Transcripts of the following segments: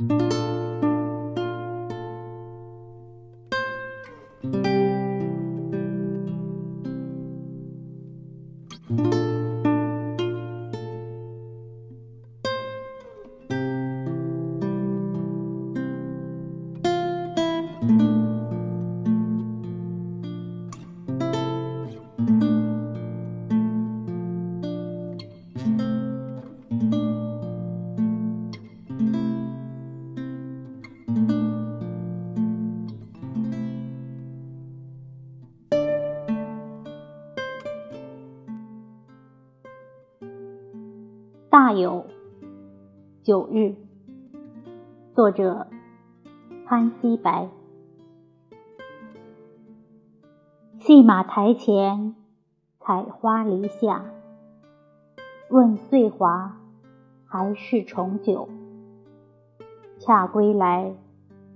thank you. 大有九日，作者潘希白。戏马台前，采花篱下，问岁华还是重九？恰归来，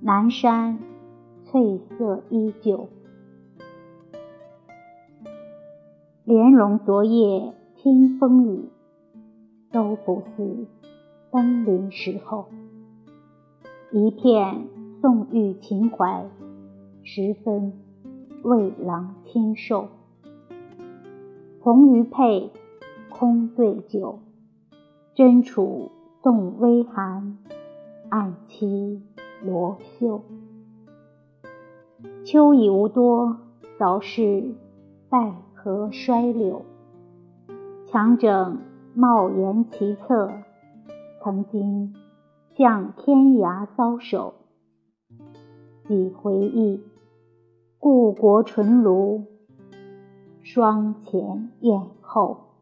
南山翠色依旧。莲蓉昨夜听风雨。都不似登临时候，一片宋玉情怀，十分魏郎清瘦。红鱼配空对酒，真处动微寒，暗栖罗袖。秋已无多，早是败荷衰柳，强整。茂言其侧，曾经向天涯搔首。几回忆，故国纯庐，双前燕后。